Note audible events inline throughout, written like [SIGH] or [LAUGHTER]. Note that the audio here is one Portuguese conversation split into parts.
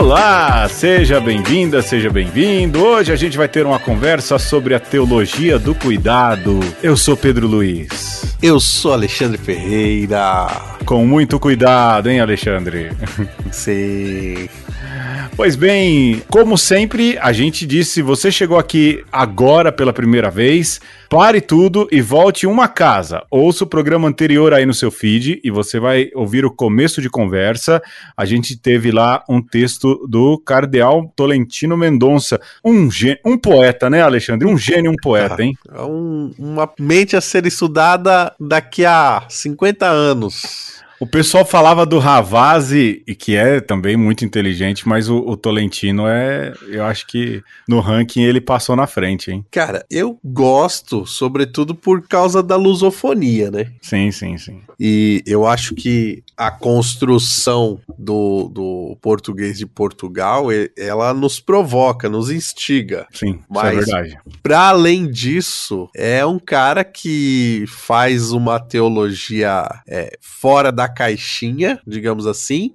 Olá, seja bem-vinda, seja bem-vindo. Hoje a gente vai ter uma conversa sobre a teologia do cuidado. Eu sou Pedro Luiz. Eu sou Alexandre Ferreira. Com muito cuidado, hein, Alexandre? Sim. Pois bem, como sempre, a gente disse: você chegou aqui agora pela primeira vez, pare tudo e volte uma casa. Ouça o programa anterior aí no seu feed e você vai ouvir o começo de conversa. A gente teve lá um texto do Cardeal Tolentino Mendonça, um, um poeta, né, Alexandre? Um gênio, um poeta, hein? [LAUGHS] É um, uma mente a ser estudada daqui a 50 anos. O pessoal falava do Ravazzi, que é também muito inteligente, mas o, o, Tolentino é. Eu acho que no ranking ele passou na frente, hein? Cara, eu gosto, sobretudo por causa da lusofonia, né? Sim, sim, sim. E eu acho que a construção do, do português de Portugal, ela nos provoca, nos instiga. Sim, mas, isso é verdade. Para além disso, é um cara que faz uma teologia é, fora da caixinha, digamos assim,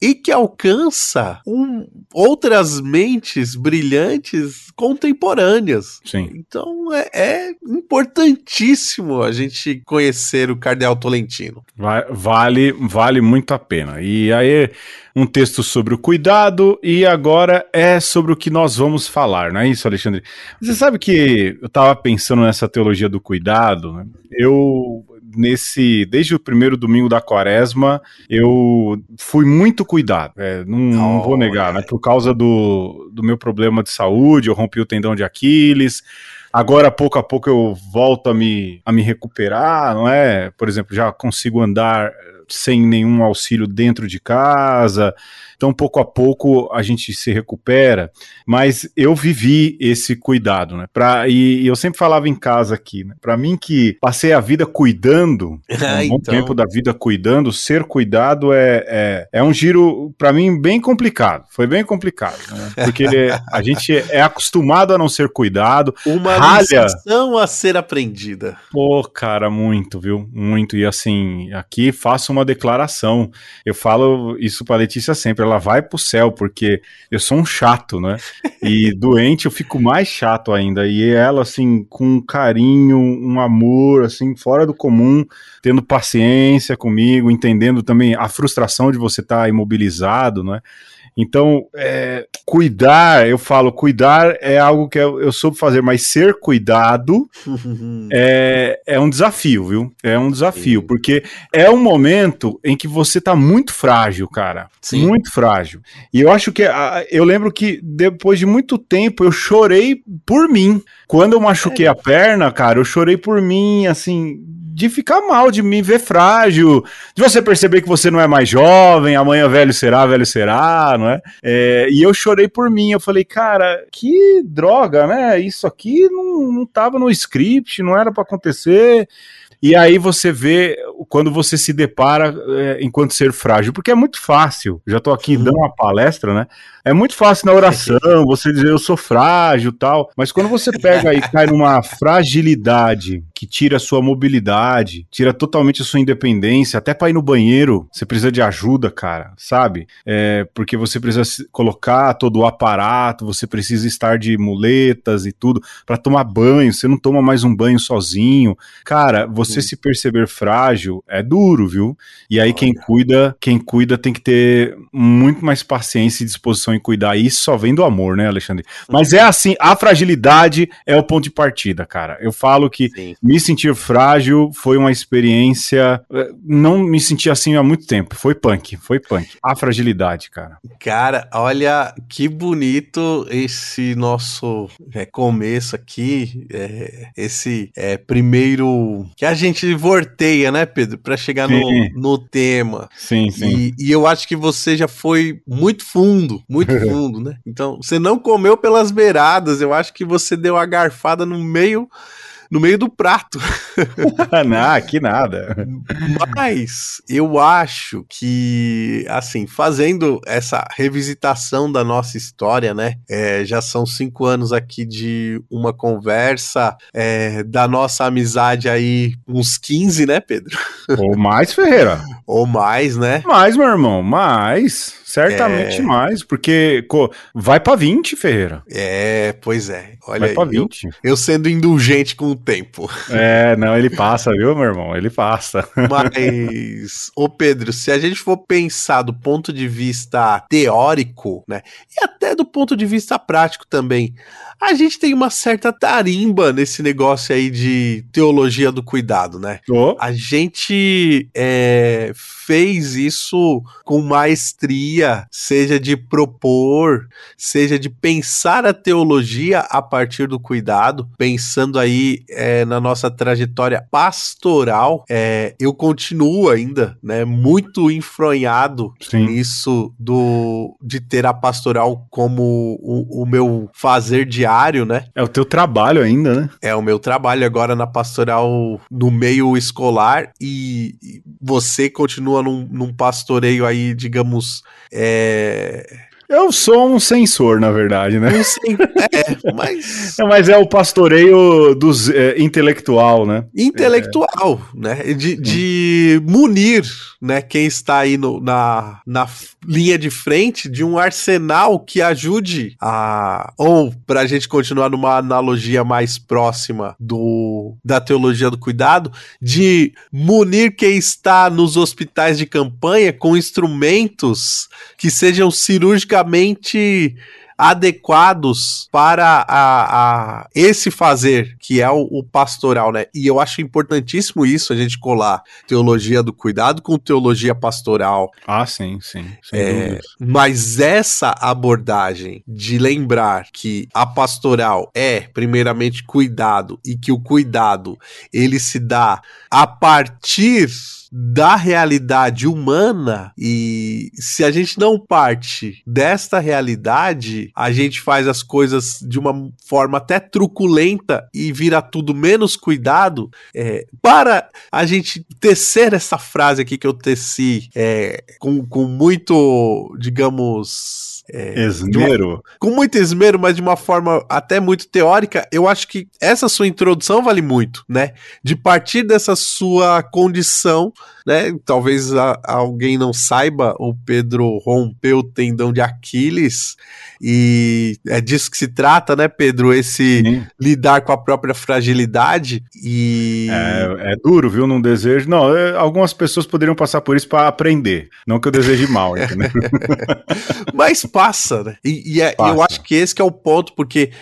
e que alcança um, outras mentes brilhantes contemporâneas. Sim. Então é, é, importantíssimo a gente conhecer o Cardeal Tolentino. Vale, vale muito a pena. E aí um texto sobre o cuidado e agora é sobre o que nós vamos falar, não é isso, Alexandre? Você sabe que eu estava pensando nessa teologia do cuidado, né? eu nesse desde o primeiro domingo da quaresma eu fui muito cuidado. É, não, não, vou negar né? por causa do, do meu problema de saúde eu rompi o tendão de Aquiles. Agora pouco a pouco eu volto a me, a me recuperar não é? Por exemplo já consigo andar sem nenhum auxílio dentro de casa então, pouco a pouco, a gente se recupera, mas eu vivi esse cuidado, né? Pra, e, e eu sempre falava em casa aqui, né? Para mim, que passei a vida cuidando, [LAUGHS] um então... bom tempo da vida cuidando, ser cuidado é, é, é um giro, para mim, bem complicado. Foi bem complicado, né? Porque [LAUGHS] a gente é acostumado a não ser cuidado. Uma ralha... lição a ser aprendida. Pô, cara, muito, viu? Muito. E assim, aqui faço uma declaração. Eu falo isso pra Letícia sempre ela vai pro céu, porque eu sou um chato, né? E [LAUGHS] doente eu fico mais chato ainda. E ela, assim, com um carinho, um amor, assim, fora do comum, tendo paciência comigo, entendendo também a frustração de você estar tá imobilizado, né? Então, é, cuidar, eu falo, cuidar é algo que eu, eu soube fazer, mas ser cuidado [LAUGHS] é, é um desafio, viu? É um desafio, Sim. porque é um momento em que você tá muito frágil, cara. Sim. Muito frágil. E eu acho que, eu lembro que depois de muito tempo eu chorei por mim. Quando eu machuquei é. a perna, cara, eu chorei por mim, assim, de ficar mal, de me ver frágil, de você perceber que você não é mais jovem, amanhã velho será, velho será, não é? é e eu chorei por mim, eu falei, cara, que droga, né? Isso aqui não, não tava no script, não era para acontecer. E aí você vê quando você se depara é, enquanto ser frágil, porque é muito fácil. Já estou aqui dando uma palestra, né? É muito fácil na oração [LAUGHS] você dizer eu sou frágil tal, mas quando você pega e cai numa fragilidade que tira a sua mobilidade, tira totalmente a sua independência, até para ir no banheiro você precisa de ajuda, cara, sabe? É, porque você precisa colocar todo o aparato, você precisa estar de muletas e tudo para tomar banho. Você não toma mais um banho sozinho, cara. Você se perceber frágil é duro, viu? E aí Olha. quem cuida, quem cuida tem que ter muito mais paciência e disposição em cuidar. Isso só vem do amor, né, Alexandre? Mas é assim, a fragilidade é o ponto de partida, cara. Eu falo que Sim. Me sentir frágil foi uma experiência. Eh, não me senti assim há muito tempo. Foi punk, foi punk. A fragilidade, cara. Cara, olha que bonito esse nosso é, começo aqui, é, esse é, primeiro que a gente vorteia, né, Pedro, para chegar no, no tema. Sim, sim. E, e eu acho que você já foi muito fundo, muito [LAUGHS] fundo, né? Então, você não comeu pelas beiradas, eu acho que você deu a garfada no meio no meio do prato. [LAUGHS] não, que nada. Mas eu acho que, assim, fazendo essa revisitação da nossa história, né? É, já são cinco anos aqui de uma conversa, é, da nossa amizade aí, uns 15, né, Pedro? Ou mais, Ferreira. Ou mais, né? Mais, meu irmão, mais. Certamente é... mais, porque vai para 20, Ferreira. É, pois é. Olha vai para 20. Eu, eu, sendo indulgente com o tempo. É, não, ele passa, viu, meu irmão? Ele passa. Mas, ô Pedro, se a gente for pensar do ponto de vista teórico, né, e até do ponto de vista prático também, a gente tem uma certa tarimba nesse negócio aí de teologia do cuidado, né? Oh. A gente é, fez isso com maestria, seja de propor, seja de pensar a teologia a partir do cuidado, pensando aí é, na nossa trajetória pastoral. É, eu continuo ainda, né, muito enfronhado Sim. nisso do de ter a pastoral como o, o meu fazer diário diário, né? É o teu trabalho ainda, né? É o meu trabalho agora na pastoral no meio escolar e você continua num, num pastoreio aí, digamos, é eu sou um censor, na verdade, né? É, mas. [LAUGHS] É, mas é o pastoreio dos é, intelectual, né? Intelectual, é. né? De, de munir, né? Quem está aí no, na, na linha de frente de um arsenal que ajude a. Ou, para a gente continuar numa analogia mais próxima do da teologia do cuidado, de munir quem está nos hospitais de campanha com instrumentos que sejam cirúrgicamente adequados para a, a, esse fazer, que é o, o, pastoral, né? E eu acho importantíssimo isso, a gente colar teologia do cuidado com teologia pastoral. Ah, sim, sim. É, mas essa abordagem de lembrar que a pastoral é, primeiramente, cuidado e que o cuidado ele se dá a partir da realidade humana e se a gente não parte desta realidade, a gente faz as coisas de uma forma até truculenta e vira tudo menos cuidado. É, para a gente tecer essa frase aqui que eu teci é, com, com muito, digamos é, esmero. Uma, com muito esmero, mas de uma forma até muito teórica, eu acho que essa sua introdução vale muito, né? De partir dessa sua condição, né? Talvez a, alguém não saiba, o Pedro rompeu o tendão de Aquiles e é disso que se trata, né, Pedro? Esse Sim. lidar com a própria fragilidade e. É, é duro, viu? Não desejo. Não, é, algumas pessoas poderiam passar por isso para aprender. Não que eu deseje mal, [LAUGHS] entendeu? Mas passa, né? E, e é, passa. eu acho que esse que é o ponto, porque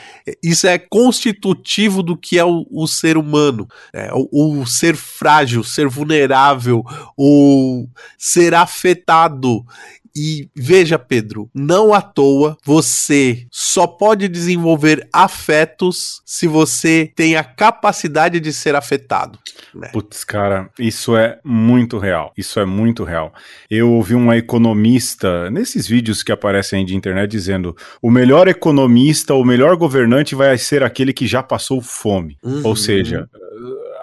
isso é constitutivo do que é o, o ser humano. É, o, o ser frágil, ser vulnerável, o ser afetado. E veja, Pedro, não à toa você só pode desenvolver afetos se você tem a capacidade de ser afetado. Né? Putz, cara, isso é muito real. Isso é muito real. Eu ouvi uma economista nesses vídeos que aparecem de internet dizendo: o melhor economista, o melhor governante vai ser aquele que já passou fome. Uhum. Ou seja,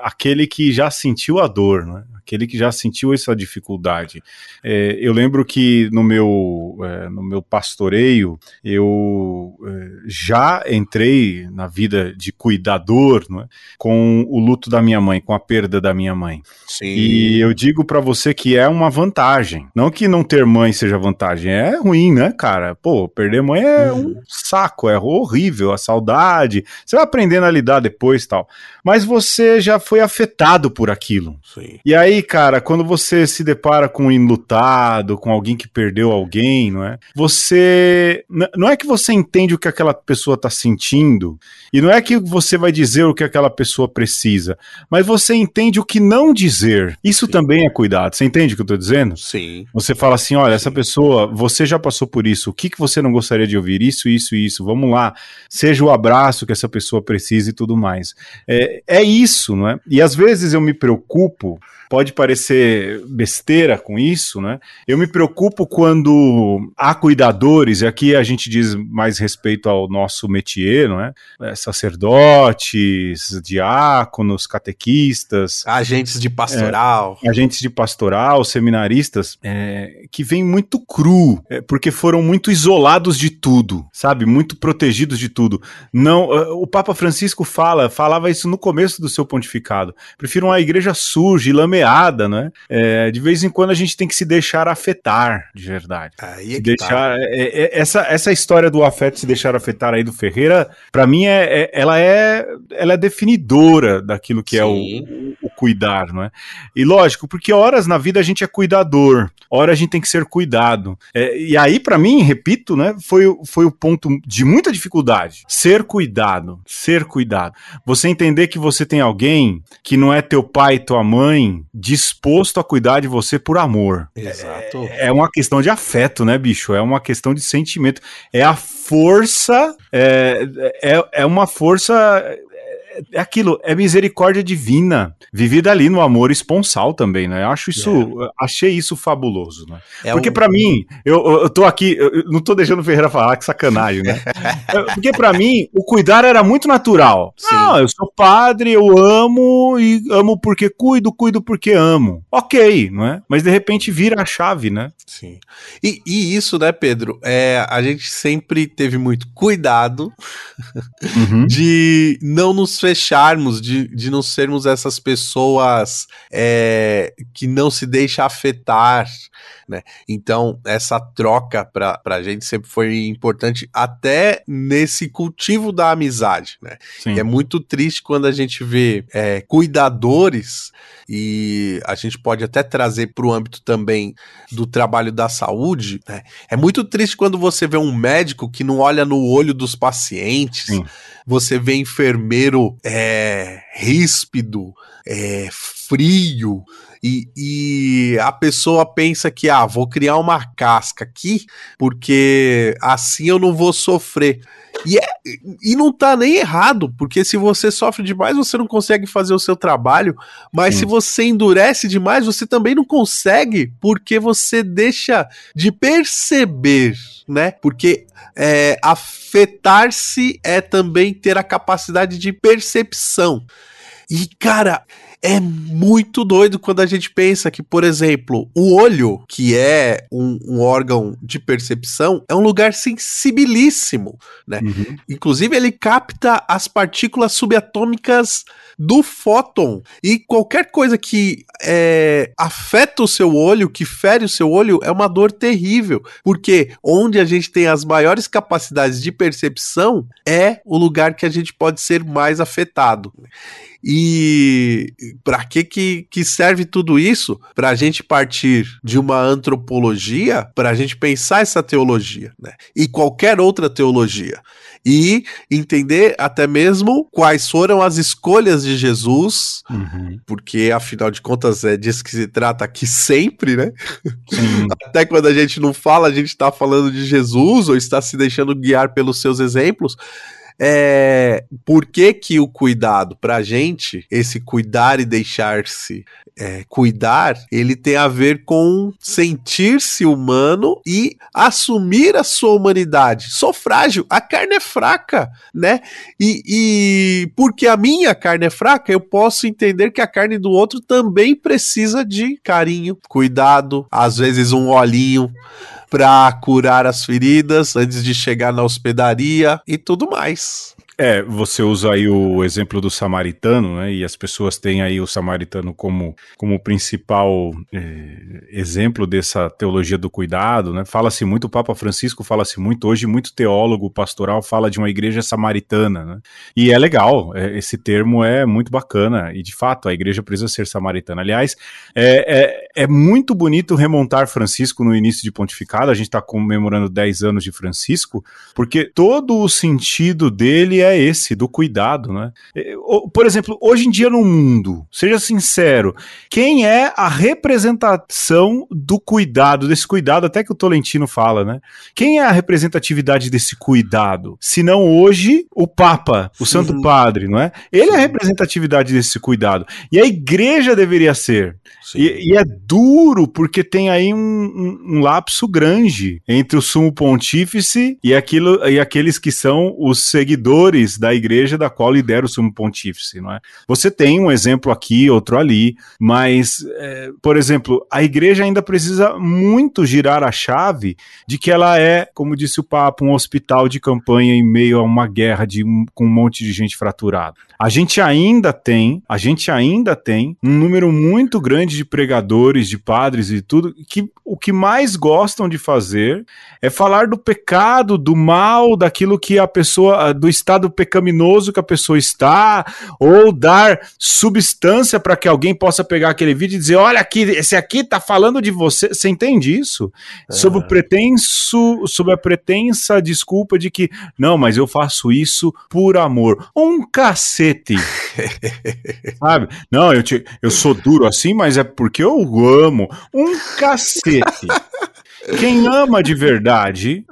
aquele que já sentiu a dor, né? Aquele que já sentiu essa dificuldade. É, eu lembro que no meu, é, no meu pastoreio eu é, já entrei na vida de cuidador é? com o luto da minha mãe, com a perda da minha mãe. Sim. E eu digo para você que é uma vantagem. Não que não ter mãe seja vantagem, é ruim, né, cara? Pô, perder mãe é uhum. um saco, é horrível, a saudade. Você vai aprendendo a lidar depois tal. Mas você já foi afetado por aquilo. Sim. E aí aí, cara, quando você se depara com um enlutado, com alguém que perdeu alguém, não é? Você. Não é que você entende o que aquela pessoa tá sentindo, e não é que você vai dizer o que aquela pessoa precisa, mas você entende o que não dizer. Isso Sim. também é cuidado. Você entende o que eu tô dizendo? Sim. Você fala assim: olha, essa pessoa, você já passou por isso, o que, que você não gostaria de ouvir? Isso, isso, isso. Vamos lá. Seja o abraço que essa pessoa precisa e tudo mais. É, é isso, não é? E às vezes eu me preocupo pode parecer besteira com isso, né? Eu me preocupo quando há cuidadores, e aqui a gente diz mais respeito ao nosso métier, não é? é sacerdotes, diáconos, catequistas, agentes de pastoral, é, agentes de pastoral, seminaristas, é, que vêm muito cru, é, porque foram muito isolados de tudo, sabe? Muito protegidos de tudo. Não, o Papa Francisco fala, falava isso no começo do seu pontificado. Prefiro uma igreja suja e lameada freada, né? É, de vez em quando a gente tem que se deixar afetar, de verdade. Aí é que deixar tá. é- é- essa, essa história do afeto se deixar afetar aí do Ferreira, pra mim é, é- ela é ela é definidora daquilo que é Sim. o cuidar, não é? E lógico, porque horas na vida a gente é cuidador, hora a gente tem que ser cuidado. É, e aí, pra mim, repito, né, foi, o- foi o ponto de muita dificuldade. Ser cuidado, ser cuidado. Você entender que você tem alguém que não é teu pai tua mãe disposto a cuidar de você por amor. Exato. É uma questão de afeto, né, bicho? É uma questão de sentimento. É a força, é, é, é uma força. É é aquilo, é misericórdia divina, vivida ali no amor esponsal também, né? Eu acho isso, achei isso fabuloso, né? É Porque um- pra mim, eu, eu- tô aqui, eu não tô deixando o Ferreira falar, que sacanagem, né? [LAUGHS] Porque pra mim, o cuidar era muito natural. Sim. Não, eu sou padre, eu amo e amo porque cuido, cuido porque amo. Ok, não é? Mas de repente vira a chave, né? Sim. E, e isso, né, Pedro? É, a gente sempre teve muito cuidado Uhum. [LAUGHS] de não nos fecharmos, de, de não sermos essas pessoas é, que não se deixa afetar, né? Então, essa troca pra, pra gente sempre foi importante, até nesse cultivo da amizade, né? Sim. E é muito triste quando a gente vê é, cuidadores, e a gente pode até trazer para o âmbito também do trabalho da saúde. né? É muito triste quando você vê um médico que não olha no olho dos pacientes, Sim. você vê enfermeiro é, ríspido, é, frio. E, e a pessoa pensa que, ah, vou criar uma casca aqui, porque assim eu não vou sofrer. E, é, e não tá nem errado, porque se você sofre demais, você não consegue fazer o seu trabalho, mas Sim. se você endurece demais, você também não consegue, porque você deixa de perceber, né? Porque é, afetar-se é também ter a capacidade de percepção. E, cara, é muito doido quando a gente pensa que, por exemplo, o olho, que é um, um órgão de percepção, é um lugar sensibilíssimo. Uhum. Inclusive, ele capta as partículas subatômicas do fóton. E qualquer coisa que é, afeta o seu olho, que fere o seu olho, é uma dor terrível. Porque onde a gente tem as maiores capacidades de percepção é o lugar que a gente pode ser mais afetado. E para que, que que serve tudo isso? Para a gente partir de uma antropologia, para a gente pensar essa teologia, né? E qualquer outra teologia. E entender até mesmo quais foram as escolhas de Jesus, Uhum. porque afinal de contas é disso que se trata aqui sempre, né? Sim. [LAUGHS] Até quando a gente não fala, a gente está falando de Jesus ou está se deixando guiar pelos seus exemplos. É, por que, que o cuidado, pra gente, esse cuidar e deixar-se é, cuidar, ele tem a ver com sentir-se humano e assumir a sua humanidade. Sou frágil, a carne é fraca, né? E, e porque a minha carne é fraca, eu posso entender que a carne do outro também precisa de carinho, cuidado, às vezes um olhinho para curar as feridas antes de chegar na hospedaria e tudo mais. É, você usa aí o exemplo do samaritano, né? E as pessoas têm aí o samaritano como, como principal eh, exemplo dessa teologia do cuidado, né? Fala-se muito, o Papa Francisco fala-se muito, hoje muito teólogo pastoral fala de uma igreja samaritana, né? E é legal, é, esse termo é muito bacana, e de fato a igreja precisa ser samaritana. Aliás, é, é, é muito bonito remontar Francisco no início de pontificado, a gente está comemorando 10 anos de Francisco, porque todo o sentido dele é esse, do cuidado, né? Por exemplo, hoje em dia no mundo, seja sincero, quem é a representação do cuidado, desse cuidado, até que o Tolentino fala, né? Quem é a representatividade desse cuidado? Se não hoje, o Papa, o Santo Uhum. Padre, não é? Ele é a Sim. representatividade desse cuidado. E a igreja deveria ser. E, e é duro porque tem aí um, um- um lapso grande entre o sumo pontífice e, aquilo, e aqueles que são os seguidores da igreja da qual lidera o sumo pontífice, não é? Você tem um exemplo aqui, outro ali, mas, é, por exemplo, a igreja ainda precisa muito girar a chave de que ela é, como disse o Papa, um hospital de campanha em meio a uma guerra de, com um monte de gente fraturada. A gente ainda tem, a gente ainda tem um número muito grande de pregadores, de padres e tudo, que o que mais gostam de fazer é falar do pecado, do mal, daquilo que a pessoa, do estado pecaminoso que a pessoa está, ou dar substância para que alguém possa pegar aquele vídeo e dizer: olha aqui, esse aqui tá falando de você. Você entende isso? É. Sob o pretenso, sob a pretensa desculpa de que, não, mas eu faço isso por amor. Um cacete. [LAUGHS] Sabe? Não, eu, te, eu sou duro assim, mas é porque eu amo. Um cacete. [LAUGHS] Quem ama de verdade,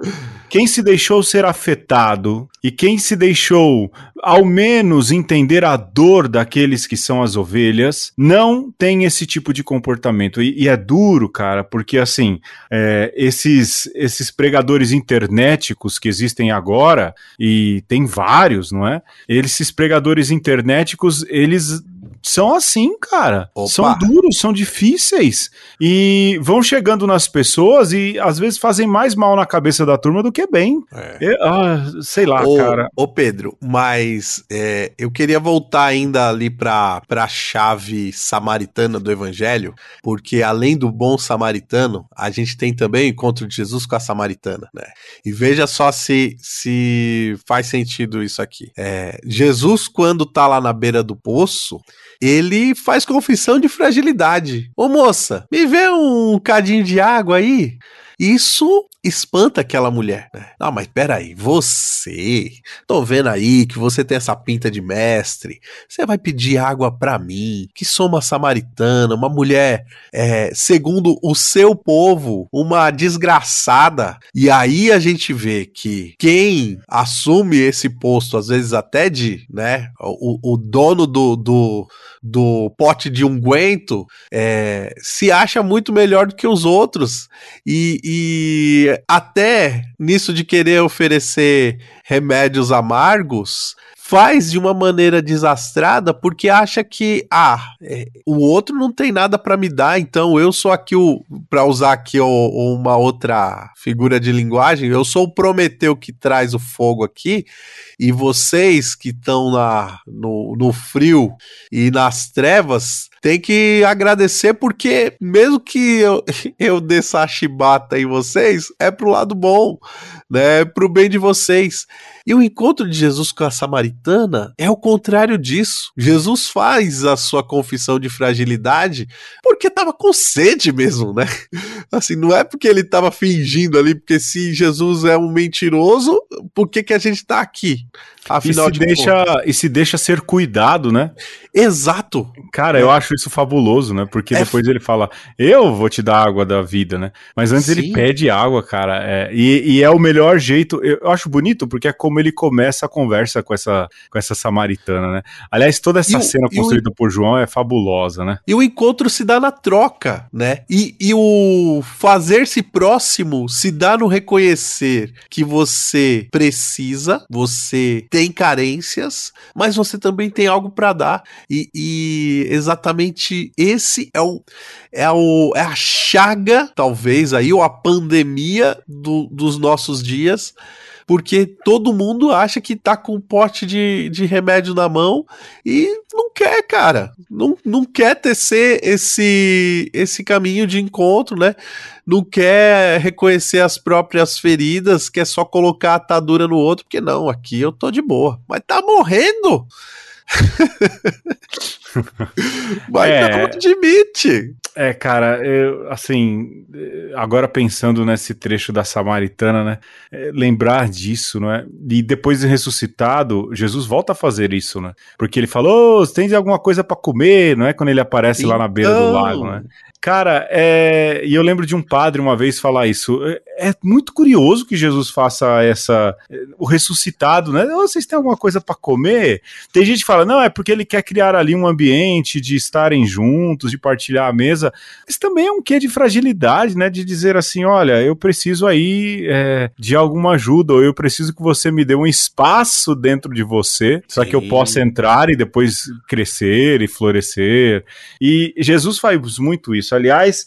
quem se deixou ser afetado e quem se deixou, ao menos, entender a dor daqueles que são as ovelhas, não tem esse tipo de comportamento. E, e é duro, cara, porque assim, é, esses, esses pregadores internéticos que existem agora, e tem vários, não é? Esses pregadores internéticos, eles são assim, cara. Opa. São duros, são difíceis. E vão chegando nas pessoas e às vezes fazem mais mal na cabeça da turma do que bem. É. Eu, ah, sei lá, ô, cara. Ô, Pedro, mas é, eu queria voltar ainda ali pra, pra chave samaritana do evangelho, porque além do bom samaritano, a gente tem também o encontro de Jesus com a samaritana, né? E veja só se, se faz sentido isso aqui. É, Jesus, quando tá lá na beira do poço, ele faz confissão de fragilidade. Ô moça, me vê um cadinho de água aí? Isso espanta aquela mulher, né? Não, mas peraí, você, tô vendo aí que você tem essa pinta de mestre, você vai pedir água para mim, que sou uma samaritana, uma mulher, é, segundo o seu povo, uma desgraçada. E aí a gente vê que quem assume esse posto, às vezes até de, né, o, o dono do, do do pote de unguento é, se acha muito melhor do que os outros. E, e até nisso de querer oferecer remédios amargos, faz de uma maneira desastrada porque acha que ah, é, o outro não tem nada para me dar, então eu sou aqui o para usar aqui o, uma outra figura de linguagem, eu sou o Prometeu que traz o fogo aqui e vocês que estão na no, no frio e nas trevas tem que agradecer porque mesmo que eu, [LAUGHS] eu dê essa chibata em vocês, é pro lado bom, né? Pro bem de vocês. E o encontro de Jesus com a samaritana é o contrário disso. Jesus faz a sua confissão de fragilidade porque estava com sede mesmo, né? [LAUGHS] Assim, não é porque ele estava fingindo ali, porque se Jesus é um mentiroso, por que, que a gente está aqui? Afinal e se, de deixa, e se deixa ser cuidado, né? Exato. Cara, é. eu acho isso fabuloso, né? Porque é depois ele fala, eu vou te dar água da vida, né? Mas antes Sim. ele pede água, cara. É, e, e, é o melhor jeito. Eu acho bonito porque é como ele começa a conversa com essa, com essa samaritana, né? Aliás, toda essa e cena o, construída o, por João é fabulosa, né? E o encontro se dá na troca, né? E, e o fazer-se próximo se dá no reconhecer que você precisa, você tem carências, mas você também tem algo para dar. E, e, exatamente esse é o, é o é a chaga, talvez aí, ou a pandemia do, dos nossos dias porque todo mundo acha que tá com um pote de, de remédio na mão e não quer, cara. Não, não quer tecer esse, esse caminho de encontro, né? Não quer reconhecer as próprias feridas, quer só colocar a atadura no outro, porque não, aqui eu tô de boa. Mas tá morrendo! [LAUGHS] Mas é, não admite. É, cara, eu, assim, agora pensando nesse trecho da Samaritana, né? É, lembrar disso, não é? E depois de ressuscitado, Jesus volta a fazer isso, né? Porque ele falou: oh, tem alguma coisa para comer, não é? Quando ele aparece então... lá na beira do lago, né? Cara, é... e eu lembro de um padre uma vez falar isso. É, é muito curioso que Jesus faça essa. O ressuscitado, né? Oh, vocês têm alguma coisa para comer? Tem gente que fala, não, é porque ele quer criar ali um ambiente ambiente, de estarem juntos, de partilhar a mesa, mas também é um quê de fragilidade, né? De dizer assim, olha, eu preciso aí é, de alguma ajuda, ou eu preciso que você me dê um espaço dentro de você, para que eu possa entrar e depois crescer e florescer. E Jesus faz muito isso. Aliás,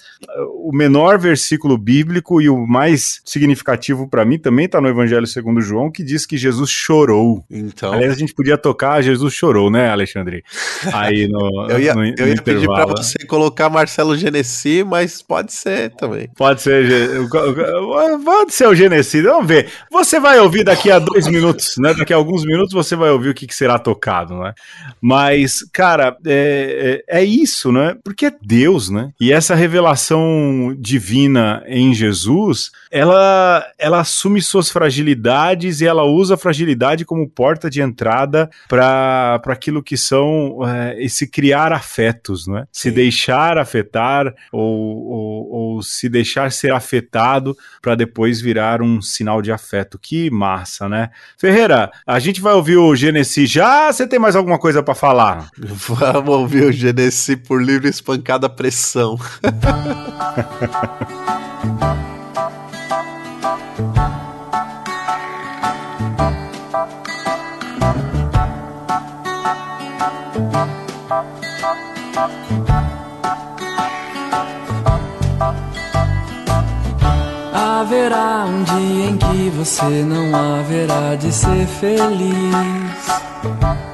o menor versículo bíblico e o mais significativo para mim também está no Evangelho segundo João, que diz que Jesus chorou. Então. Aliás, a gente podia tocar Jesus chorou, né, Alexandre? Aí no. [LAUGHS] eu ia, no, eu ia pedir para você colocar Marcelo Genesi, mas pode ser também. Pode ser, pode ser o Genesi. Vamos ver. Você vai ouvir daqui a dois minutos, né? Daqui a alguns minutos você vai ouvir o que, que será tocado, né? Mas, cara, é, é, é isso, né? Porque é Deus, né? E essa revelação divina em Jesus, ela, ela assume suas fragilidades e ela usa a fragilidade como porta de entrada para aquilo que são é, esse criar afetos, né? Se deixar afetar ou, ou, ou se deixar ser afetado para depois virar um sinal de afeto. Que massa, né? Ferreira, a gente vai ouvir o Genesi já. Você tem mais alguma coisa para falar? Vamos ouvir o Genesi por livre espancada pressão. Haverá um dia em que você não haverá de ser feliz.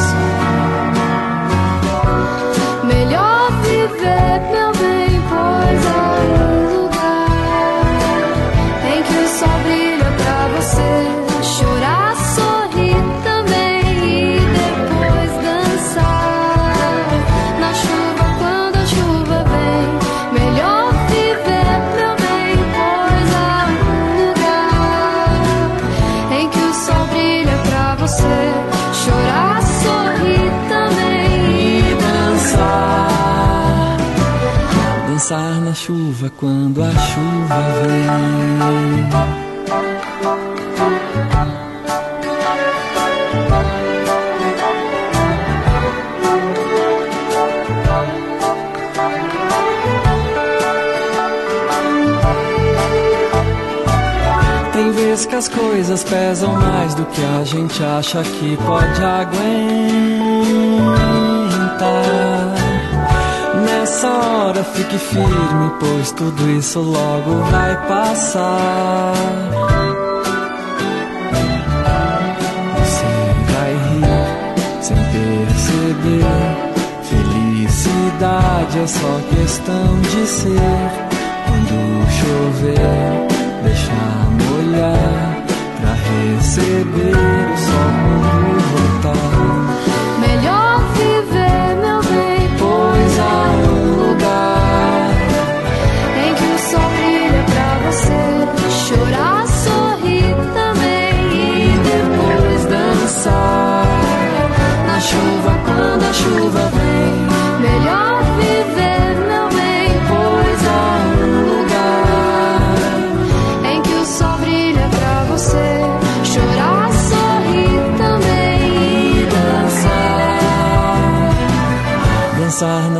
Quando a chuva vem. Tem vezes que as coisas pesam mais do que a gente acha que pode aguentar. Nessa hora fique firme, pois tudo isso logo vai passar. Você vai rir sem perceber. Felicidade é só questão de ser. Quando chover, deixar molhar pra receber o sol quando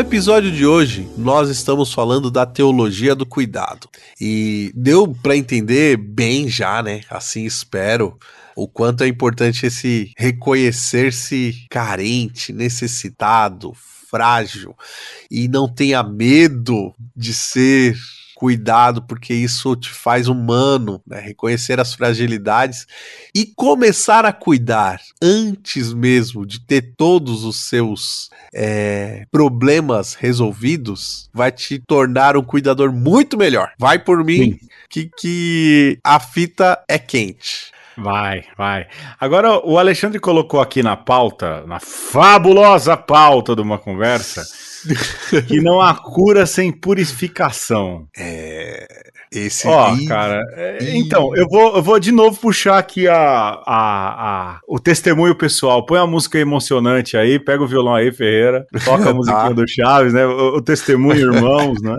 Episódio de hoje, nós estamos falando da teologia do cuidado. E deu para entender bem já, né? Assim espero o quanto é importante esse reconhecer-se carente, necessitado, frágil e não tenha medo de ser cuidado, porque isso te faz humano, né? reconhecer as fragilidades e começar a cuidar antes mesmo de ter todos os seus é, problemas resolvidos, vai te tornar um cuidador muito melhor. Vai por mim, que, que a fita é quente. Vai, vai. Agora, o Alexandre colocou aqui na pauta, na fabulosa pauta de uma conversa, que não há cura sem purificação. É. Esse. Ó, cara, é, então, eu vou, eu vou de novo puxar aqui a, a, a, o testemunho pessoal. Põe a música emocionante aí, pega o violão aí, Ferreira, toca a [LAUGHS] musiquinha do Chaves, né? O, o testemunho, irmãos, né?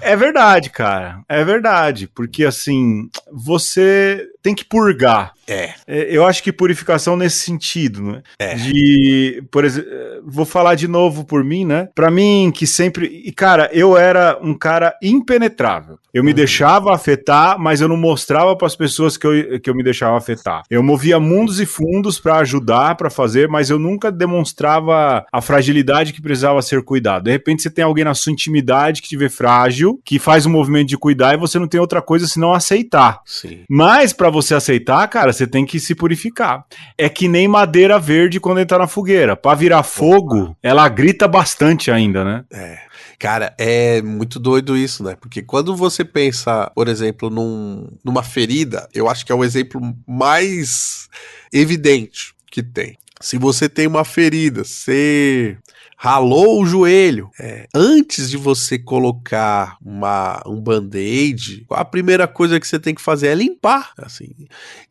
É verdade, cara. É verdade. Porque assim, você tem que purgar. É. Eu acho que purificação nesse sentido, né? É. De, por exemplo, vou falar de novo por mim, né? Para mim que sempre, e cara, eu era um cara impenetrável. Eu me uhum. deixava afetar, mas eu não mostrava para as pessoas que eu, que eu me deixava afetar. Eu movia mundos e fundos para ajudar, para fazer, mas eu nunca demonstrava a fragilidade que precisava ser cuidado. De repente você tem alguém na sua intimidade que te vê frágil, que faz um movimento de cuidar e você não tem outra coisa senão aceitar. Sim. Mas para você aceitar, cara, você tem que se purificar. É que nem madeira verde quando entra na fogueira. Para virar fogo, ela grita bastante ainda, né? É. Cara, é muito doido isso, né? Porque quando você pensa, por exemplo, num, numa ferida, eu acho que é o exemplo mais evidente que tem. Se você tem uma ferida, você ralou o joelho. É, antes de você colocar uma, um band-aid, a primeira coisa que você tem que fazer é limpar. Assim.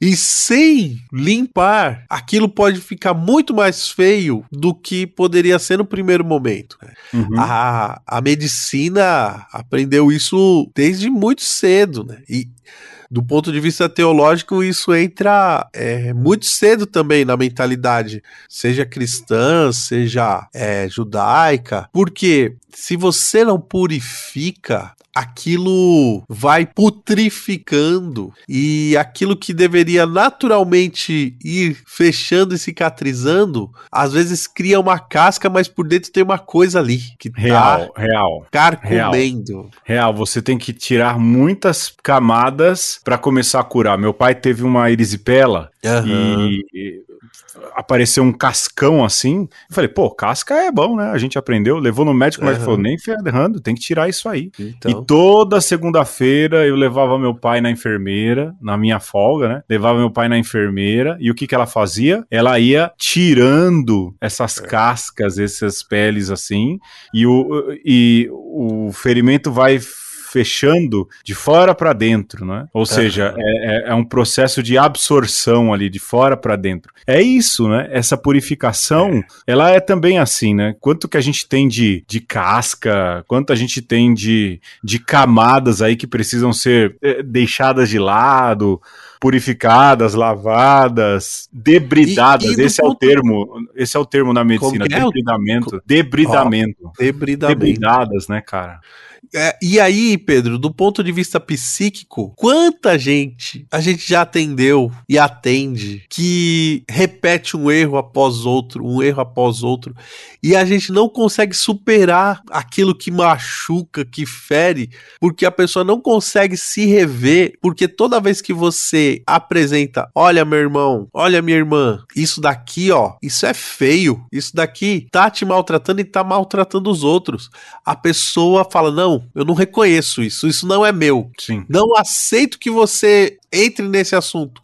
E sem limpar, aquilo pode ficar muito mais feio do que poderia ser no primeiro momento. Uhum. A, a medicina aprendeu isso desde muito cedo. Né? E do ponto de vista teológico, isso entra é, muito cedo também na mentalidade, seja cristã, seja é, judaica, porque se você não purifica aquilo vai putrificando e aquilo que deveria naturalmente ir fechando e cicatrizando, às vezes cria uma casca, mas por dentro tem uma coisa ali que real, tá real, carcomendo. Real. real, você tem que tirar muitas camadas para começar a curar. Meu pai teve uma erisipela uhum. e apareceu um cascão assim. Eu falei, pô, casca é bom, né? A gente aprendeu, levou no médico, mas uhum. falou, nem ferrando, tem que tirar isso aí. Então. E toda segunda-feira eu levava meu pai na enfermeira, na minha folga, né? Levava meu pai na enfermeira e o que que ela fazia? Ela ia tirando essas é. cascas, essas peles assim, e o, e o ferimento vai fechando de fora para dentro, né? Ou seja, é, é, é, um processo de absorção ali de fora para dentro. É isso, né? Essa purificação, é. ela é também assim, né? Quanto que a gente tem de, de casca, quanto a gente tem de, de camadas aí que precisam ser é, deixadas de lado purificadas, lavadas, debridadas. E, e esse é o termo. Esse é o termo na medicina. É? Debridamento. Debridamento. Oh, debridamento. Debridadas, né, cara? É, e aí, Pedro, do ponto de vista psíquico, quanta gente a gente já atendeu e atende que repete um erro após outro, um erro após outro, e a gente não consegue superar aquilo que machuca, que fere, porque a pessoa não consegue se rever, porque toda vez que você apresenta, olha meu irmão, olha minha irmã, isso daqui, ó, isso é feio, isso daqui tá te maltratando e tá maltratando os outros. A pessoa fala: "Não, eu não reconheço isso, isso não é meu. Sim. Não aceito que você entre nesse assunto.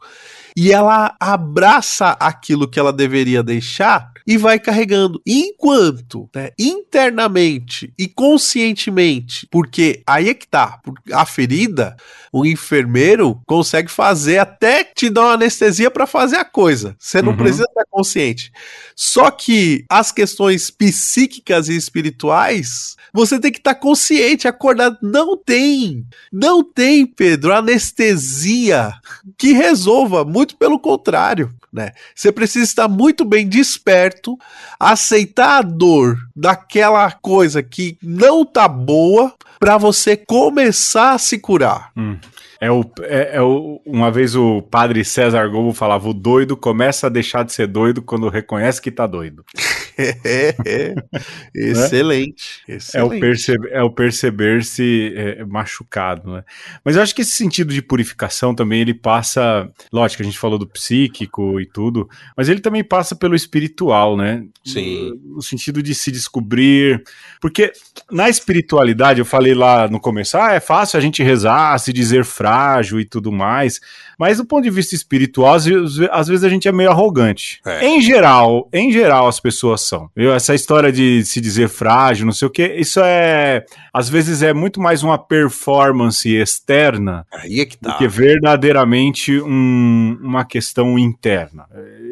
E ela abraça aquilo que ela deveria deixar e vai carregando. Enquanto, né, internamente e conscientemente, porque aí é que tá, a ferida, o enfermeiro consegue fazer até te dar uma anestesia para fazer a coisa. Você não uhum. precisa estar consciente. Só que as questões psíquicas e espirituais, você tem que estar consciente, acordado. Não tem, não tem, Pedro, anestesia que resolva. Muito pelo contrário, né? Você precisa estar muito bem desperto quieto, aceitar a dor daquela coisa que não tá boa para você começar a se curar. Hum. É, o, é, é o, uma vez o padre César Gobo falava: o doido começa a deixar de ser doido quando reconhece que tá doido. [LAUGHS] É, é. Excelente, É o, excelente. percebe, é o perceber-se é, machucado, né? Mas eu acho que esse sentido de purificação também ele passa. Lógico, a gente falou do psíquico e tudo, mas ele também passa pelo espiritual, né? Sim. No sentido de se descobrir. Porque na espiritualidade, eu falei lá no começo, ah, é fácil a gente rezar, se dizer frágil e tudo mais. Mas do ponto de vista espiritual, às vezes, às vezes a gente é meio arrogante. É. Em geral, em geral as pessoas são. Viu? Essa história de se dizer frágil, não sei o que, isso é às vezes é muito mais uma performance externa é que tá. do que verdadeiramente um- uma questão interna.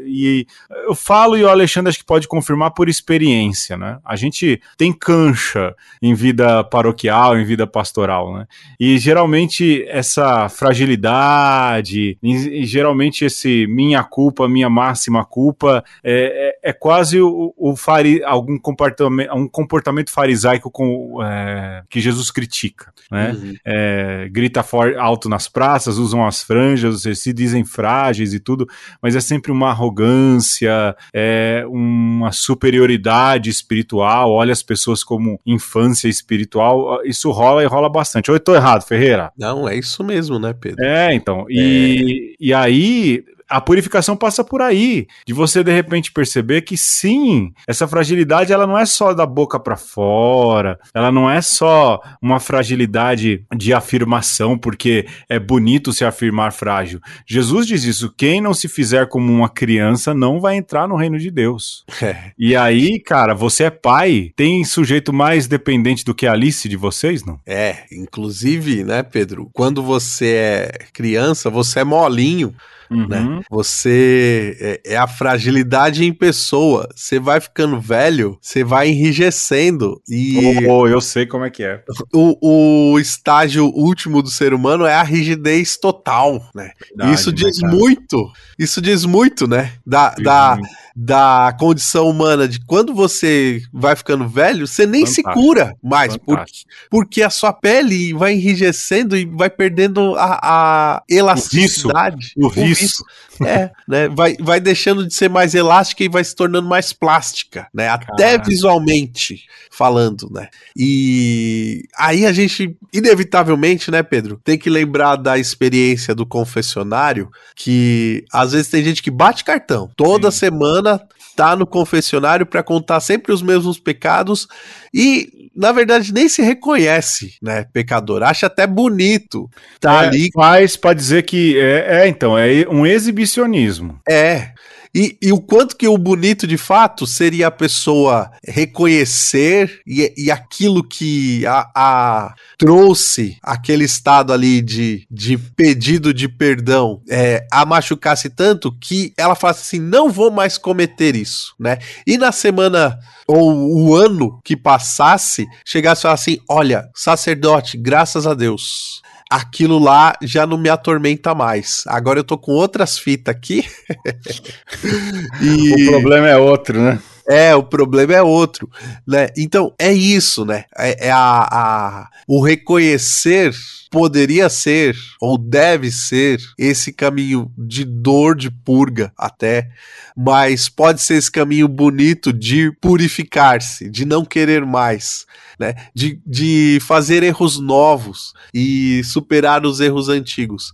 E eu falo, e o Alexandre acho que pode confirmar por experiência, né? A gente tem cancha em vida paroquial, em vida pastoral, né? E geralmente essa fragilidade, e, e geralmente esse minha culpa, minha máxima culpa, é, é, é quase o, o fari, algum comportamento, um comportamento farisaico com, é, que Jesus critica, né? Uhum. é, grita for- alto nas praças, usam as franjas, se dizem frágeis e tudo, mas é sempre uma arrogância, é uma superioridade espiritual, olha as pessoas como infância espiritual, isso rola e rola bastante. Ou eu tô errado, Ferreira? Não, é isso mesmo, né, Pedro? É, então. E, e aí. A purificação passa por aí, de você de repente perceber que sim, essa fragilidade ela não é só da boca para fora, ela não é só uma fragilidade de afirmação, porque é bonito se afirmar frágil. Jesus diz isso: quem não se fizer como uma criança não vai entrar no reino de Deus. É. E aí, cara, você é pai, tem sujeito mais dependente do que a Alice de vocês, não? É, inclusive, né, Pedro, quando você é criança, você é molinho, né? Uhum. Você é, é a fragilidade em pessoa. Você vai ficando velho, você vai enrijecendo e Oh, eu sei como é que é. o, o estágio último do ser humano é a rigidez total, né? Verdade, isso né, diz cara? muito, isso diz muito, né? Da, da, da condição humana de quando você vai ficando velho, você nem se Fantástico. cura mais, porque, Fantástico. porque a sua pele vai enrijecendo e vai perdendo a, a elasticidade. O viço. viço. É, né? Vai, vai deixando de ser mais elástica e vai se tornando mais plástica, né? Até Caraca. visualmente falando, né? E aí a gente, inevitavelmente, né, Pedro, tem que lembrar da experiência do confessionário, que às vezes tem gente que bate cartão. Toda Sim. semana tá no confessionário para contar sempre os mesmos pecados e na verdade nem se reconhece, né, pecador. Acha até bonito tá É, ali Faz pra dizer que é, é, então, é um exibicionismo. É. E, e o quanto que o bonito de fato seria a pessoa reconhecer e, e aquilo que a, a- trouxe aquele estado ali de, de pedido de perdão é, a machucasse tanto que ela falasse assim: não vou mais cometer isso, né? E na semana ou o ano que passasse, chegasse e falasse assim: olha, sacerdote, graças a Deus. Aquilo lá já não me atormenta mais. Agora eu tô com outras fitas aqui. [LAUGHS] E- O problema é outro, né? É, o problema é outro, né? Então é isso, né? É, é a, a- o reconhecer poderia ser ou deve ser esse caminho de dor, de purga até, mas pode ser esse caminho bonito de purificar-se, de não querer mais, né? De, de fazer erros novos e superar os erros antigos.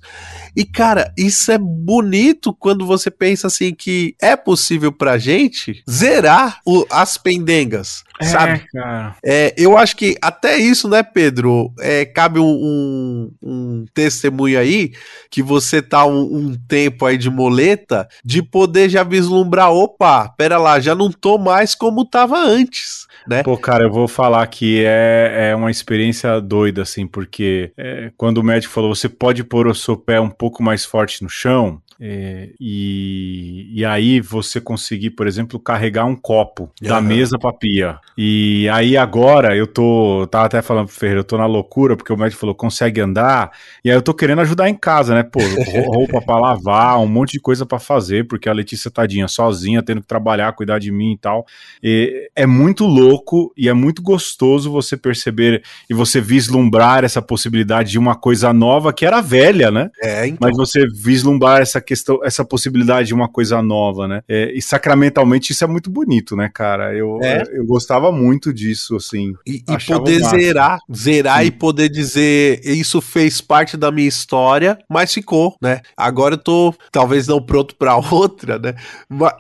E cara, isso é bonito quando você pensa assim que é possível pra gente zerar o- as pendengas, sabe? cara. É, eu acho que até isso, né, Pedro? É, cabe um, um- um testemunho aí que você tá um, um tempo aí de moleta de poder já vislumbrar, opa, pera lá, já não tô mais como tava antes, né? Pô, cara, eu vou falar que é, é uma experiência doida, assim, porque é, quando o médico falou, você pode pôr o seu pé um pouco mais forte no chão, É, e, e aí você conseguir, por exemplo, carregar um copo da mesa pra pia. E aí agora eu tô, tava até falando pro Ferreira, eu tô na loucura, porque o médico falou, consegue andar? E aí eu tô querendo ajudar em casa, né? Pô, roupa pra lavar, um monte de coisa pra fazer, porque a Letícia tadinha sozinha, tendo que trabalhar, cuidar de mim e tal. E é muito louco e é muito gostoso você perceber e você vislumbrar essa possibilidade de uma coisa nova que era velha, né? É, então. Mas você vislumbrar essa questão, essa possibilidade de uma coisa nova, né? É, e sacramentalmente isso é muito bonito, né, cara? Eu, É. eu gostava muito disso, assim. E, e poder máximo. zerar, zerar Sim. e poder dizer isso fez parte da minha história, mas ficou, né? Agora eu tô talvez não pronto pra [LAUGHS] outra, né?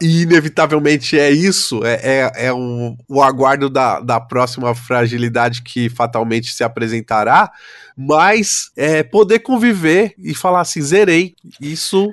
E inevitavelmente é isso, é, é, é o, o aguardo da, da próxima fragilidade que fatalmente se apresentará, mas é poder conviver e falar assim, zerei. Isso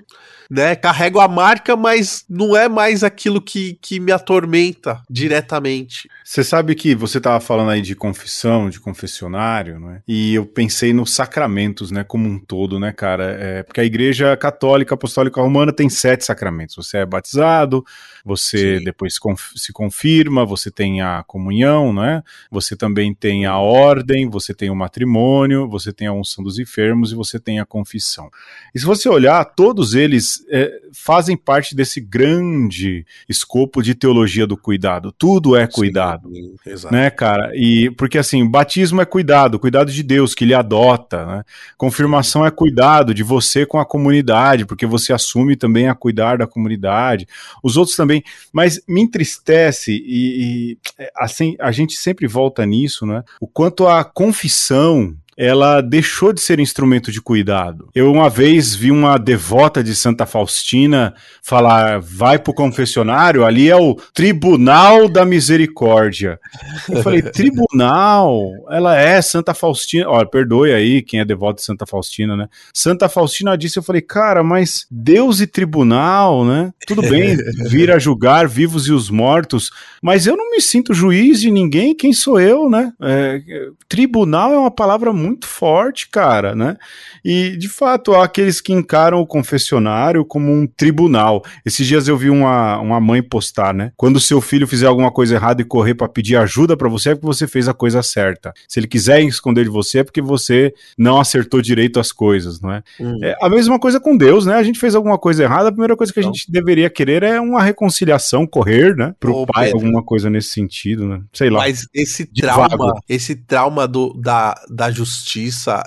né? Carrego a marca, mas não é mais aquilo que, que me atormenta diretamente. Você sabe que você estava falando aí de confissão, de confessionário, né? E eu pensei nos sacramentos, né? Como um todo, né, cara? É, porque a Igreja Católica Apostólica Romana tem sete sacramentos. Você é batizado, você Sim. depois conf- se confirma, você tem a comunhão, né? Você também tem a ordem, você tem o matrimônio, você tem a unção dos enfermos e você tem a confissão. E se você olhar, todos eles é, fazem parte desse grande escopo de teologia do cuidado. Tudo é cuidado Sim, né, cara? E porque assim, batismo é cuidado, cuidado de Deus que lhe adota, né? Confirmação é cuidado de você com a comunidade, porque você assume também a cuidar da comunidade. Os outros também, mas me entristece e, e, é, assim a gente sempre volta nisso, né? O quanto a confissão ela deixou de ser instrumento de cuidado. Eu uma vez vi uma devota de Santa Faustina falar: vai pro confessionário, ali é o Tribunal da Misericórdia. Eu falei, [LAUGHS] tribunal? Ela é Santa Faustina. Olha, perdoe aí quem é devoto de Santa Faustina, né? Santa Faustina disse, eu falei, cara, mas Deus e tribunal, né? Tudo bem, [LAUGHS] vir a julgar vivos e os mortos, mas eu não me sinto juiz de ninguém, quem sou eu, né? É, tribunal é uma palavra muito forte, cara, né? E, de fato, há aqueles que encaram o confessionário como um tribunal. Esses dias eu vi uma, uma mãe postar, né? Quando seu filho fizer alguma coisa errada e correr para pedir ajuda para você, é porque você fez a coisa certa. Se ele quiser esconder de você, é porque você não acertou direito as coisas, não é? Hum. É a mesma coisa com Deus, né? A gente fez alguma coisa errada, a primeira coisa que a Não. gente deveria querer é uma reconciliação, correr, né? Pro Ô, pai, Pedro. alguma coisa nesse sentido, né? Sei lá. Mas esse trauma, esse trauma do, da, da justiça,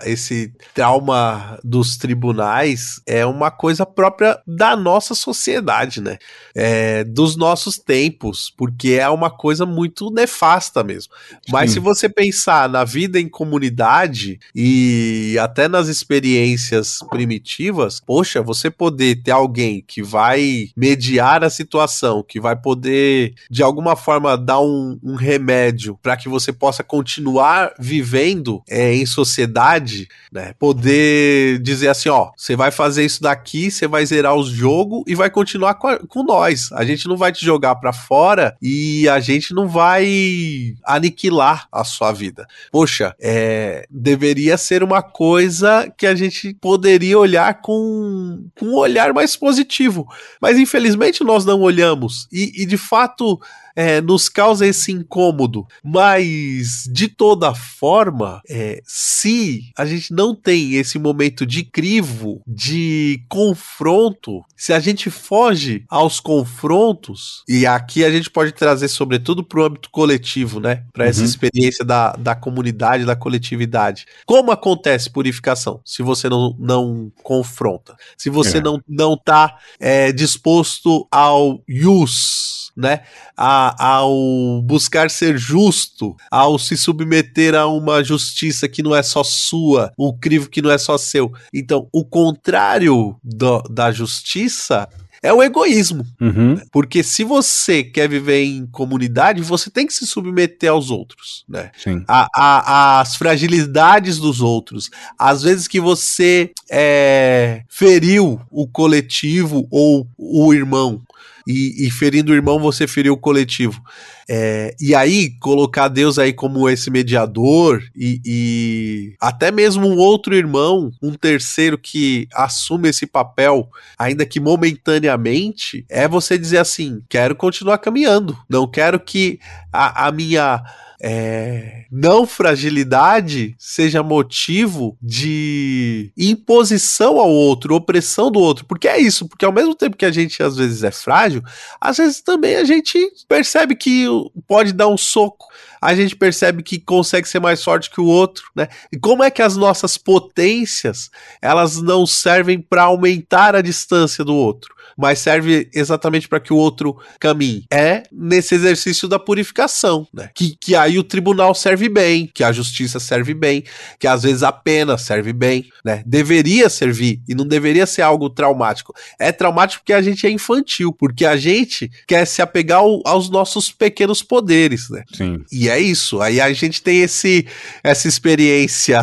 esse trauma dos tribunais é uma coisa própria da nossa sociedade, né? É, dos nossos tempos, porque é uma coisa muito nefasta mesmo. Mas Sim. se você pensar na vida em comunidade e até nas experiências primitivas, poxa, você poder ter alguém que vai mediar a situação, que vai poder de alguma forma dar um, um remédio para que você possa continuar vivendo é, em sociedade, né? Poder dizer assim, ó, você vai fazer isso daqui, você vai zerar os jogo e vai continuar com, a- com nós. A gente não vai te jogar para fora e a gente não vai aniquilar a sua vida. Poxa, é, deveria ser uma coisa que a gente poderia olhar com, com um olhar mais positivo. Mas infelizmente nós não olhamos. E, e, de fato. É, nos causa esse incômodo, mas de toda forma, é, se a gente não tem esse momento de crivo, de confronto, se a gente foge aos confrontos, e aqui a gente pode trazer sobretudo para o âmbito coletivo, né? Para essa Uhum. experiência da, da comunidade, da coletividade. Como acontece purificação? Se você não, não confronta, se você É. não, não tá é, disposto ao use, né? A, ao buscar ser justo, ao se submeter a uma justiça que não é só sua, o crivo que não é só seu. Então, o contrário do- da justiça é o egoísmo. Uhum. Porque se você quer viver em comunidade, você tem que se submeter aos outros, né? Sim. a, a- as fragilidades dos outros, às vezes que você é, feriu o coletivo ou o irmão. E, e ferindo o irmão, você feriu o coletivo. É, e aí, colocar Deus aí como esse mediador e, e, até mesmo um outro irmão, um terceiro que assume esse papel, ainda que momentaneamente, é você dizer assim: quero continuar caminhando, não quero que a, a minha é, não fragilidade seja motivo de imposição ao outro, opressão do outro. Porque é isso, porque ao mesmo tempo que a gente às vezes é frágil, às vezes também a gente percebe que pode dar um soco a gente percebe que consegue ser mais forte que o outro, né? E como é que as nossas potências, elas não servem para aumentar a distância do outro, mas serve exatamente para que o outro caminhe? É nesse exercício da purificação, né? Que, que aí o tribunal serve bem, que a justiça serve bem, que às vezes a pena serve bem, né? Deveria servir e não deveria ser algo traumático. É traumático porque a gente é infantil, porque a gente quer se apegar ao, aos nossos pequenos poderes, né? Sim. E é isso. Aí a gente tem esse, essa experiência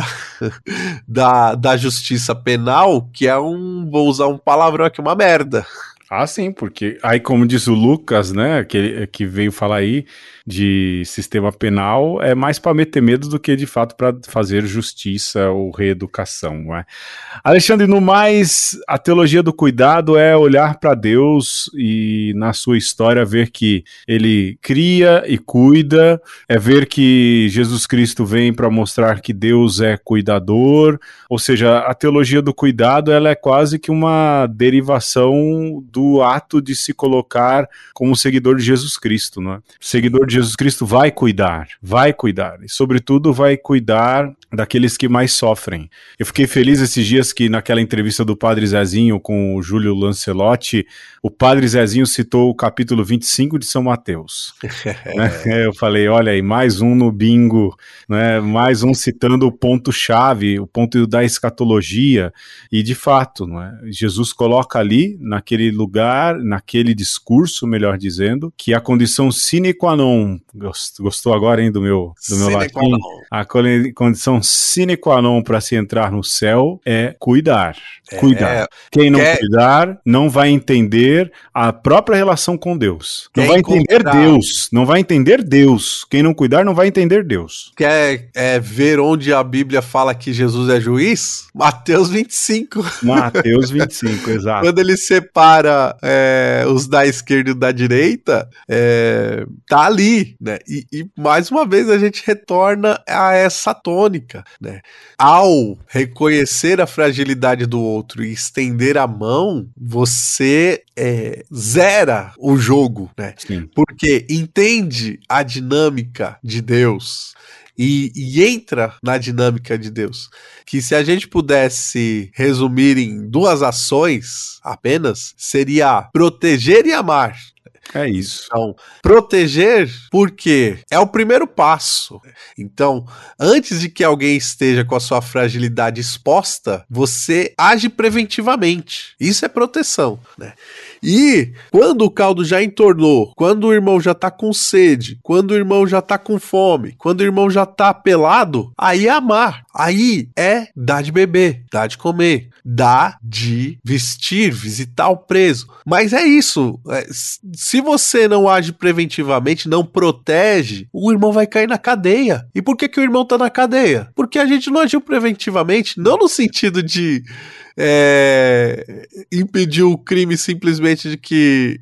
[LAUGHS] da, da justiça penal, que é um. Vou usar um palavrão aqui, uma merda. Ah, sim, porque aí, como diz o Lucas, né, que, que veio falar aí, de sistema penal é mais para meter medo do que de fato para fazer justiça ou reeducação. Não é? Alexandre, no mais, a teologia do cuidado é olhar para Deus e na sua história ver que ele cria e cuida, é ver que Jesus Cristo vem para mostrar que Deus é cuidador, ou seja, a teologia do cuidado ela é quase que uma derivação do ato de se colocar como seguidor de Jesus Cristo, não é? Seguidor de Jesus Cristo vai cuidar, vai cuidar, e sobretudo vai cuidar daqueles que mais sofrem. Eu fiquei feliz esses dias que naquela entrevista do Padre Zezinho com o Júlio Lancelotti, o Padre Zezinho citou o capítulo 25 de São Mateus. [LAUGHS] né? Eu falei, olha aí, mais um no bingo, né? mais um citando o ponto-chave, o ponto da escatologia, e de fato, não é? Jesus coloca ali, naquele lugar, naquele discurso, melhor dizendo, que a condição sine qua non, gostou agora, hein, do meu, do meu latim? A condição sine qua non para se entrar no céu é cuidar. É, cuidar. Quem não quer... cuidar não vai entender a própria relação com Deus. Não quer vai entender encontrar... Deus. Não vai entender Deus. Quem não cuidar não vai entender Deus. Quer é, ver onde a Bíblia fala que Jesus é juiz? Mateus 25. [LAUGHS] Mateus 25, exato. Quando ele separa é, os da esquerda e da direita, é, tá ali, né? E, e mais uma vez a gente retorna a essa tônica, né? Ao reconhecer a fragilidade do outro e estender a mão, você é, zera o jogo, né? Sim. Porque entende a dinâmica de Deus. E, e, entra na dinâmica de Deus. Que se a gente pudesse resumir em duas ações apenas, seria proteger e amar. É isso. Então, proteger, porque é o primeiro passo. Então, antes de que alguém esteja com a sua fragilidade exposta, você age preventivamente. Isso é proteção, né? E quando o caldo já entornou, quando o irmão já tá com sede, quando o irmão já tá com fome, quando o irmão já tá pelado, aí é amar. Aí é dar de beber, dar de comer, dar de vestir, visitar o preso. Mas é isso. É, se você não age preventivamente, não protege, o irmão vai cair na cadeia. E por que, que o irmão tá na cadeia? Porque a gente não agiu preventivamente, não no sentido de é, impediu o crime simplesmente de que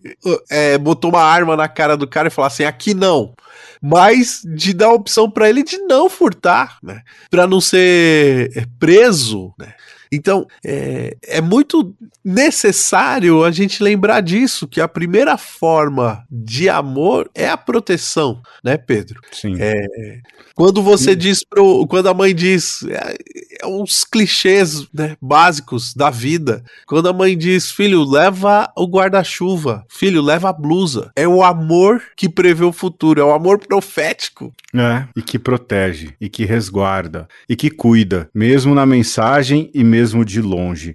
é, botou uma arma na cara do cara e falou assim: aqui não. Mas de dar a opção para ele de não furtar, né? Para não ser preso, né? Então, é, é muito necessário a gente lembrar disso, que a primeira forma de amor é a proteção, né, Pedro? Sim. É, quando você Sim. diz pro. Quando a mãe diz. É, é uns clichês né, básicos da vida. Quando a mãe diz, filho, leva o guarda-chuva, filho, leva a blusa. É o amor que prevê o futuro, é o amor profético. É, e que protege, e que resguarda, e que cuida, mesmo na mensagem e mesmo de longe.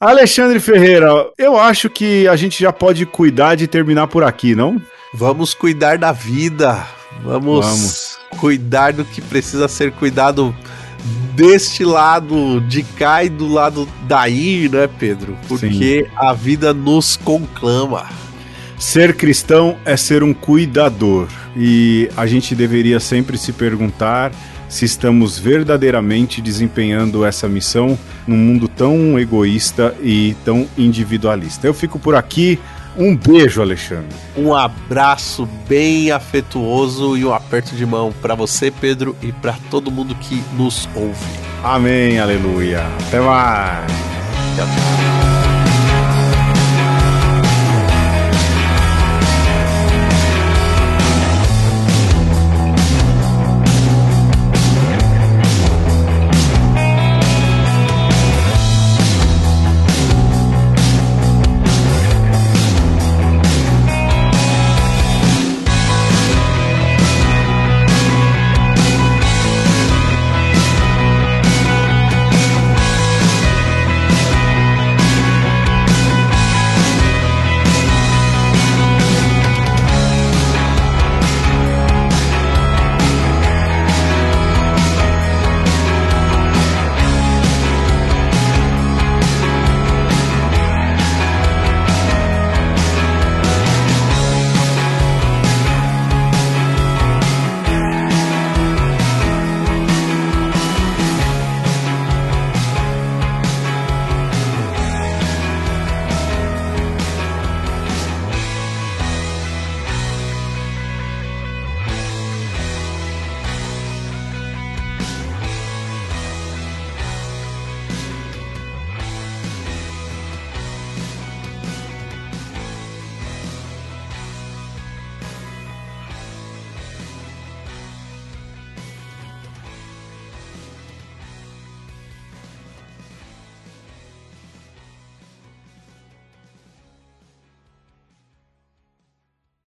Alexandre Ferreira, eu acho que a gente já pode cuidar de terminar por aqui, não? Vamos cuidar da vida. Vamos, Vamos. cuidar do que precisa ser cuidado deste lado de cá e do lado daí, né, Pedro? Porque Sim. a vida nos conclama. Ser cristão é ser um cuidador e a gente deveria sempre se perguntar se estamos verdadeiramente desempenhando essa missão num mundo tão egoísta e tão individualista. Eu fico por aqui. Um beijo, Alexandre. Um abraço bem afetuoso e um aperto de mão para você, Pedro, e para todo mundo que nos ouve. Amém, aleluia. Até mais. Tchau, tchau.